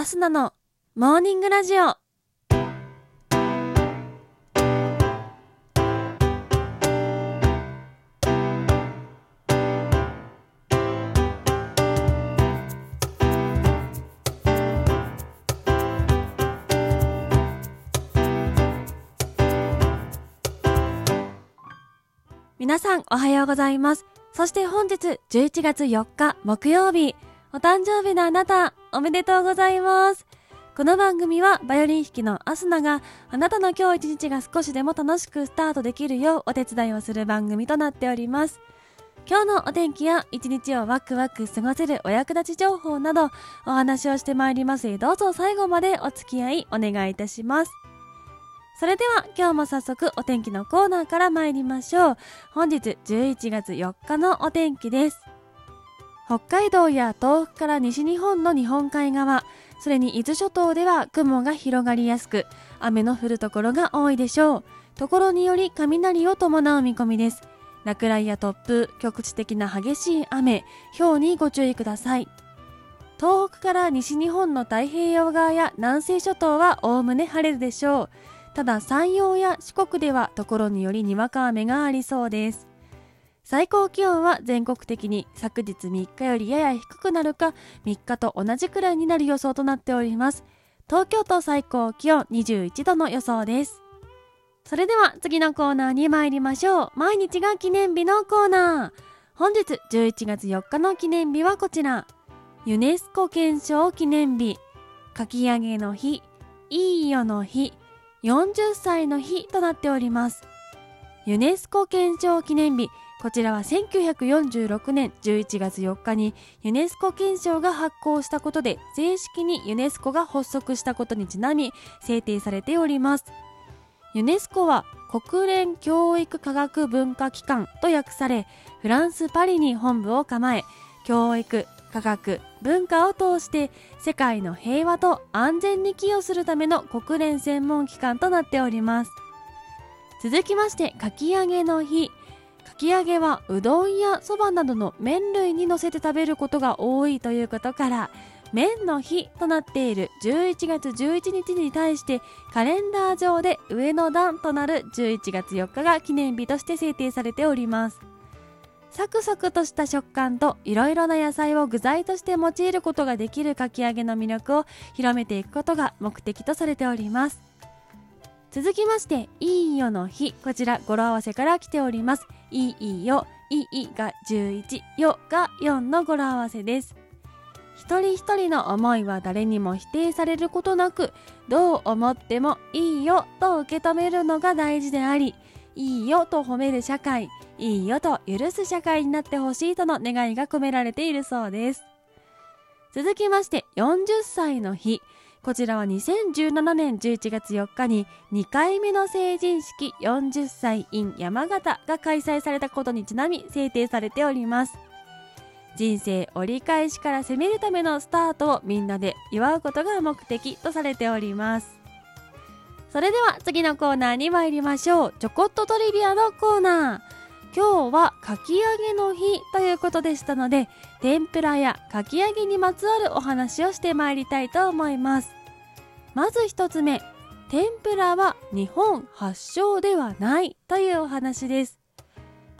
アスナのモーニングラジオ。皆さんおはようございます。そして本日11月4日木曜日。お誕生日のあなた。おめでとうございます。この番組はバイオリン弾きのアスナがあなたの今日一日が少しでも楽しくスタートできるようお手伝いをする番組となっております。今日のお天気や一日をワクワク過ごせるお役立ち情報などお話をしてまいります。どうぞ最後までお付き合いお願いいたします。それでは今日も早速お天気のコーナーから参りましょう。本日11月4日のお天気です。北海道や東北から西日本の日本海側それに伊豆諸島では雲が広がりやすく雨の降るところが多いでしょう。ところにより雷を伴う見込みです。落雷や突風局地的な激しい雨氷にご注意ください。東北から西日本の太平洋側や南西諸島はおおむね晴れるでしょう。ただ山陽や四国ではところによりにわか雨がありそうです。最高気温は全国的に昨日3日よりやや低くなるか3日と同じくらいになる予想となっております。東京都最高気温21度の予想です。それでは次のコーナーに参りましょう。毎日が記念日のコーナー。本日11月4日の記念日はこちら。ユネスコ憲章記念日。書き上げの日いいよの日40歳の日となっております。ユネスコ憲章記念日。こちらは1946年11月4日にユネスコ憲章が発行したことで正式にユネスコが発足したことにちなみ制定されております。ユネスコは国連教育科学文化機関と訳されフランス・パリに本部を構え教育科学文化を通して世界の平和と安全に寄与するための国連専門機関となっております。続きましてかき揚げの日。かき揚げはうどんやそばなどの麺類に乗せて食べることが多いということから麺の日となっている11月11日に対してカレンダー上で上の段となる11月4日が記念日として制定されております。サクサクとした食感といろいろな野菜を具材として用いることができるかき揚げの魅力を広めていくことが目的とされております。続きましていいよの日。こちら語呂合わせから来ております。いいよいいが11よが4の語呂合わせです。一人一人の思いは誰にも否定されることなくどう思ってもいいよと受け止めるのが大事でありいいよと褒める社会いいよと許す社会になってほしいとの願いが込められているそうです。続きまして40歳の日。こちらは2017年11月4日に2回目の成人式40歳 in 山形が開催されたことにちなみ制定されております。人生折り返しから攻めるためのスタートをみんなで祝うことが目的とされております。それでは次のコーナーに参りましょう。ちょこっとトリビアのコーナー。今日はかき揚げの日ということでしたので天ぷらやかき揚げにまつわるお話をしてまいりたいと思います。まず一つ目天ぷらは日本発祥ではないというお話です。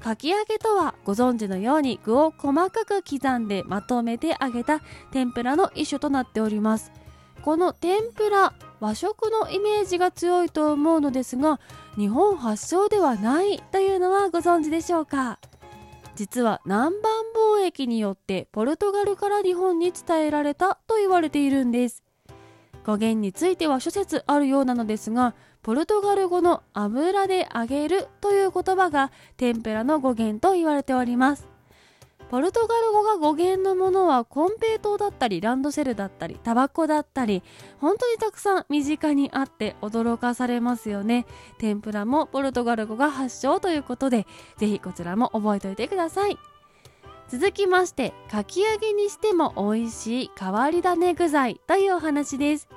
かき揚げとはご存知のように具を細かく刻んでまとめて揚げた天ぷらの一種となっております。この天ぷら和食のイメージが強いと思うのですが日本発祥ではないというのはご存知でしょうか？実は南蛮貿易によってポルトガルから日本に伝えられたと言われているんです。語源については諸説あるようなのですがポルトガル語の油で揚げるという言葉が天ぷらの語源と言われております。ポルトガル語が語源のものはコンペイトーだったりランドセルだったりタバコだったり本当にたくさん身近にあって驚かされますよね。天ぷらもポルトガル語が発祥ということでぜひこちらも覚えておいてください。続きましてかき揚げにしても美味しい変わり種具材というお話です。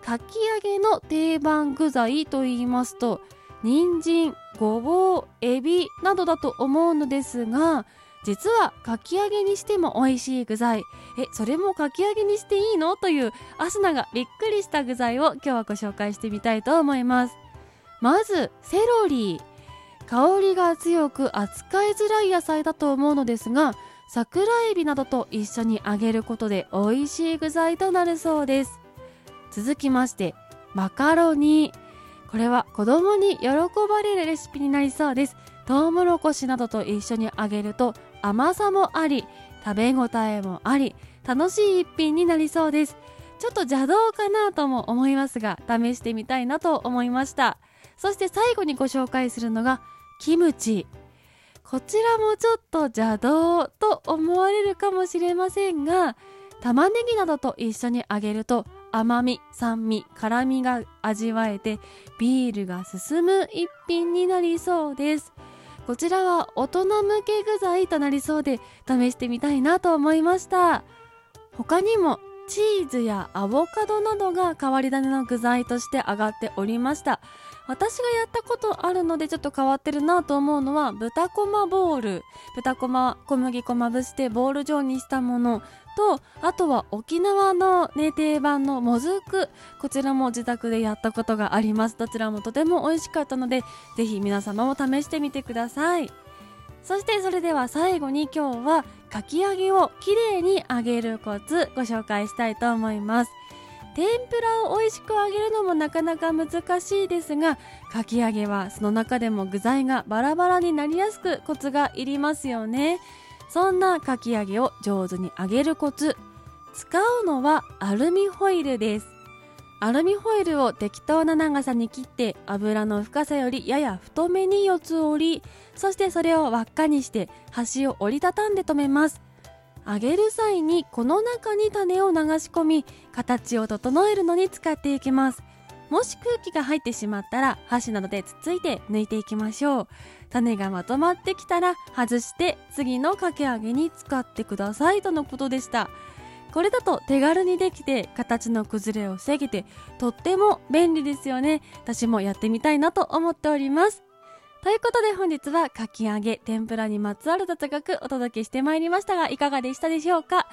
かき揚げの定番具材と言いますと人参ごぼうエビなどだと思うのですが実はかき揚げにしても美味しい具材。えそれもかき揚げにしていいの？というアスナがびっくりした具材を今日はご紹介してみたいと思います。まずセロリ。香りが強く扱いづらい野菜だと思うのですが桜エビなどと一緒に揚げることで美味しい具材となるそうです。続きましてマカロニ。これは子供に喜ばれるレシピになりそうです。トウモロコシなどと一緒に揚げると甘さもあり食べ応えもあり楽しい一品になりそうです。ちょっと邪道かなとも思いますが試してみたいなと思いました。そして最後にご紹介するのがキムチ。こちらもちょっと邪道と思われるかもしれませんが玉ねぎなどと一緒に揚げると甘み酸味辛みが味わえてビールが進む一品になりそうです。こちらは大人向け具材となりそうで試してみたいなと思いました。他にもチーズやアボカドなどが変わり種の具材として上がっておりました。私がやったことあるのでちょっと変わってるなと思うのは豚こまボール。豚こま小麦粉まぶしてボール状にしたもの。とあとは沖縄の、ね、定番のもずく。こちらも自宅でやったことがあります。どちらもとても美味しかったのでぜひ皆様も試してみてください。そしてそれでは最後に今日はかき揚げをきれいに揚げるコツご紹介したいと思います。天ぷらを美味しく揚げるのもなかなか難しいですがかき揚げはその中でも具材がバラバラになりやすくコツがいりますよね。そんなかき揚げを上手に揚げるコツ使うのはアルミホイルです。アルミホイルを適当な長さに切って油の深さよりやや太めに四つ折りそしてそれを輪っかにして端を折りたたんで留めます。揚げる際にこの中に種を流し込み形を整えるのに使っていきます。もし空気が入ってしまったら箸などでつついて抜いていきましょう。種がまとまってきたら外して次のかけ揚げに使ってくださいとのことでした。これだと手軽にできて形の崩れを防げてとっても便利ですよね。私もやってみたいなと思っております。ということで本日はかき揚げ、天ぷらにまつわる雑学お届けしてまいりましたがいかがでしたでしょうか。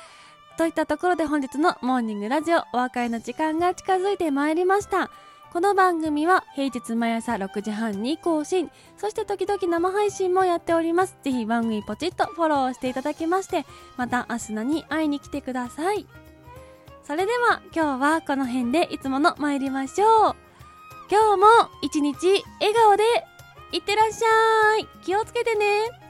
といったところで本日のモーニングラジオお別れの時間が近づいてまいりました。この番組は平日毎朝6時半に更新、そして時々生配信もやっております。ぜひ番組ポチッとフォローしていただきまして、また明日に会いに来てください。それでは今日はこの辺でいつもの参りましょう。今日も一日笑顔でいってらっしゃい気をつけてね